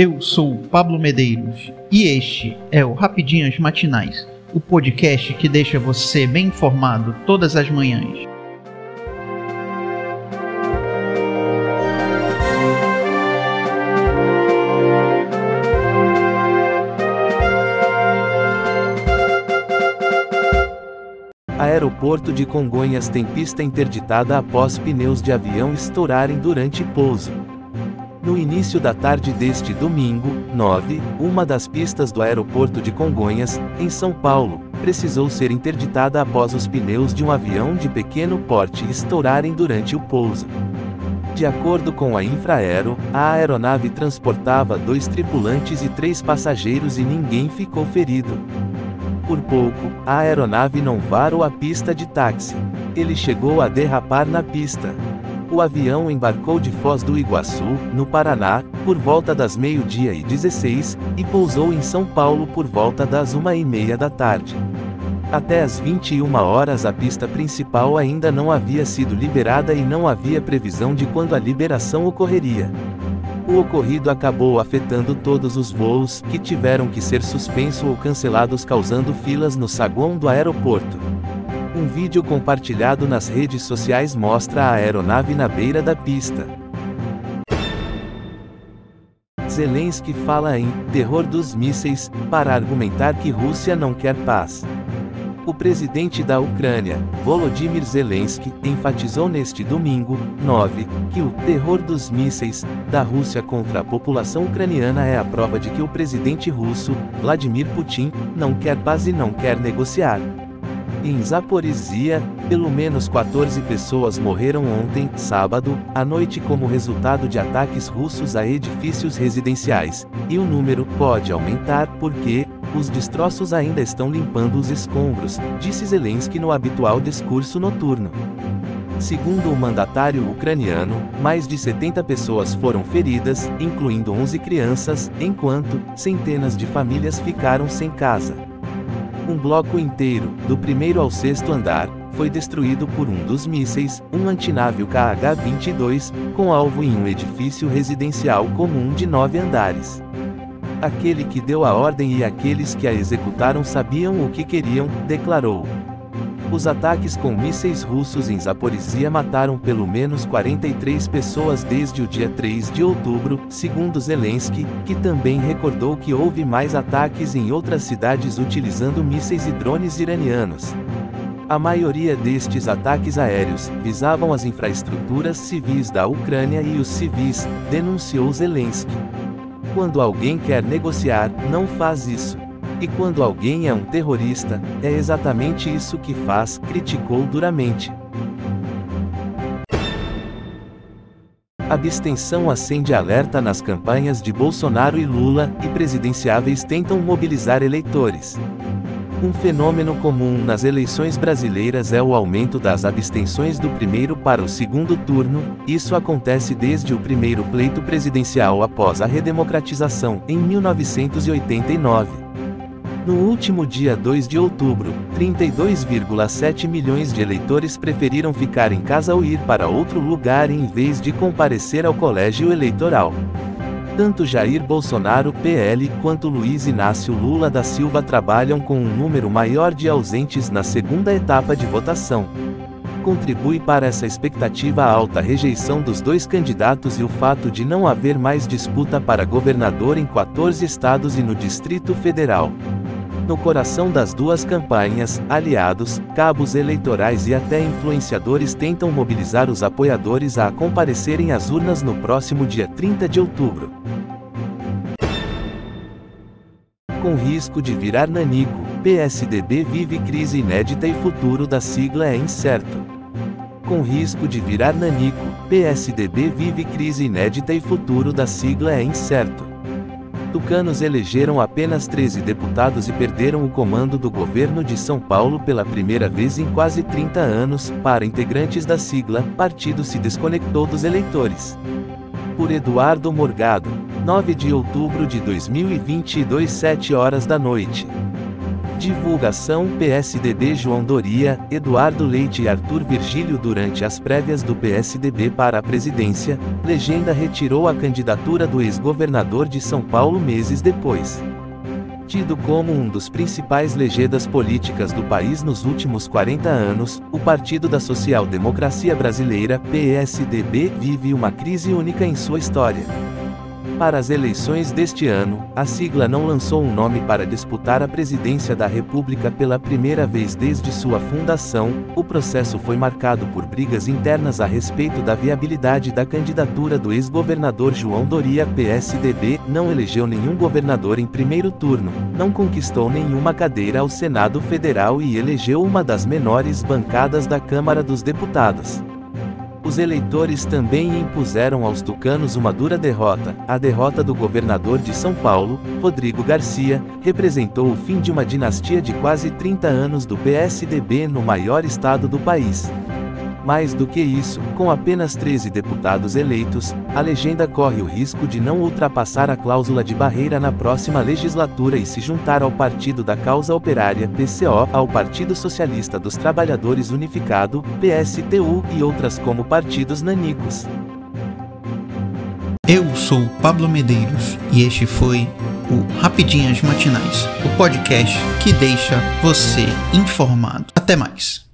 Eu sou Pablo Medeiros e este é o Rapidinhas Matinais, o podcast que deixa você bem informado todas as manhãs. Aeroporto de Congonhas tem pista interditada após pneus de avião estourarem durante pouso. No início da tarde deste domingo, 9, uma das pistas do aeroporto de Congonhas, em São Paulo, precisou ser interditada após os pneus de um avião de pequeno porte estourarem durante o pouso. De acordo com a Infraero, a aeronave transportava dois tripulantes e três passageiros e ninguém ficou ferido. Por pouco, a aeronave não varou a pista de táxi. Ele chegou a derrapar na pista. O avião embarcou de Foz do Iguaçu, no Paraná, por volta das meio-dia e 16, e pousou em São Paulo por volta das uma e meia da tarde. Até as 21 horas a pista principal ainda não havia sido liberada e não havia previsão de quando a liberação ocorreria. O ocorrido acabou afetando todos os voos, que tiveram que ser suspensos ou cancelados, causando filas no saguão do aeroporto. Um vídeo compartilhado nas redes sociais mostra a aeronave na beira da pista. Zelensky fala em terror dos mísseis para argumentar que Rússia não quer paz. O presidente da Ucrânia, Volodymyr Zelensky, enfatizou neste domingo, 9, que o terror dos mísseis da Rússia contra a população ucraniana é a prova de que o presidente russo, Vladimir Putin, não quer paz e não quer negociar. Em Zaporizhia, pelo menos 14 pessoas morreram ontem, sábado, à noite como resultado de ataques russos a edifícios residenciais, e o número pode aumentar porque, os destroços ainda estão limpando os escombros, disse Zelensky no habitual discurso noturno. Segundo o mandatário ucraniano, mais de 70 pessoas foram feridas, incluindo 11 crianças, enquanto centenas de famílias ficaram sem casa. Um bloco inteiro, do primeiro ao sexto andar, foi destruído por um dos mísseis, um antinávio KH-22, com alvo em um edifício residencial comum de nove andares. Aquele que deu a ordem e aqueles que a executaram sabiam o que queriam, declarou. Os ataques com mísseis russos em Zaporizhia mataram pelo menos 43 pessoas desde o dia 3 de outubro, segundo Zelensky, que também recordou que houve mais ataques em outras cidades utilizando mísseis e drones iranianos. A maioria destes ataques aéreos visavam as infraestruturas civis da Ucrânia e os civis, denunciou Zelensky. Quando alguém quer negociar, não faz isso. E quando alguém é um terrorista, é exatamente isso que faz, criticou duramente. Abstenção acende alerta nas campanhas de Bolsonaro e Lula, e presidenciáveis tentam mobilizar eleitores. Um fenômeno comum nas eleições brasileiras é o aumento das abstenções do primeiro para o segundo turno, isso acontece desde o primeiro pleito presidencial após a redemocratização, em 1989. No último dia 2 de outubro, 32,7 milhões de eleitores preferiram ficar em casa ou ir para outro lugar em vez de comparecer ao colégio eleitoral. Tanto Jair Bolsonaro PL quanto Luiz Inácio Lula da Silva trabalham com um número maior de ausentes na segunda etapa de votação. Contribui para essa expectativa a alta rejeição dos dois candidatos e o fato de não haver mais disputa para governador em 14 estados e no Distrito Federal. No coração das duas campanhas, aliados, cabos eleitorais e até influenciadores tentam mobilizar os apoiadores a comparecerem às urnas no próximo dia 30 de outubro. Com risco de virar nanico, PSDB vive crise inédita e futuro da sigla é incerto. Com risco de virar nanico, PSDB vive crise inédita e futuro da sigla é incerto. Tucanos elegeram apenas 13 deputados e perderam o comando do governo de São Paulo pela primeira vez em quase 30 anos. Para integrantes da sigla, partido se desconectou dos eleitores. Por Eduardo Morgado, 9 de outubro de 2022, 7 horas da noite. Divulgação PSDB João Doria, Eduardo Leite e Arthur Virgílio durante as prévias do PSDB para a presidência, legenda retirou a candidatura do ex-governador de São Paulo meses depois. Tido como um dos principais legendas políticas do país nos últimos 40 anos, o Partido da Social Democracia Brasileira, PSDB, vive uma crise única em sua história. Para as eleições deste ano, a sigla não lançou um nome para disputar a presidência da República pela primeira vez desde sua fundação. O processo foi marcado por brigas internas a respeito da viabilidade da candidatura do ex-governador João Doria. PSDB não elegeu nenhum governador em primeiro turno, não conquistou nenhuma cadeira ao Senado Federal e elegeu uma das menores bancadas da Câmara dos Deputados. Os eleitores também impuseram aos tucanos uma dura derrota. A derrota do governador de São Paulo, Rodrigo Garcia, representou o fim de uma dinastia de quase 30 anos do PSDB no maior estado do país. Mais do que isso, com apenas 13 deputados eleitos, a legenda corre o risco de não ultrapassar a cláusula de barreira na próxima legislatura e se juntar ao Partido da Causa Operária PCO, ao Partido Socialista dos Trabalhadores Unificado, PSTU e outras como partidos nanicos. Eu sou Pablo Medeiros e este foi o Rapidinhas Matinais, o podcast que deixa você informado. Até mais.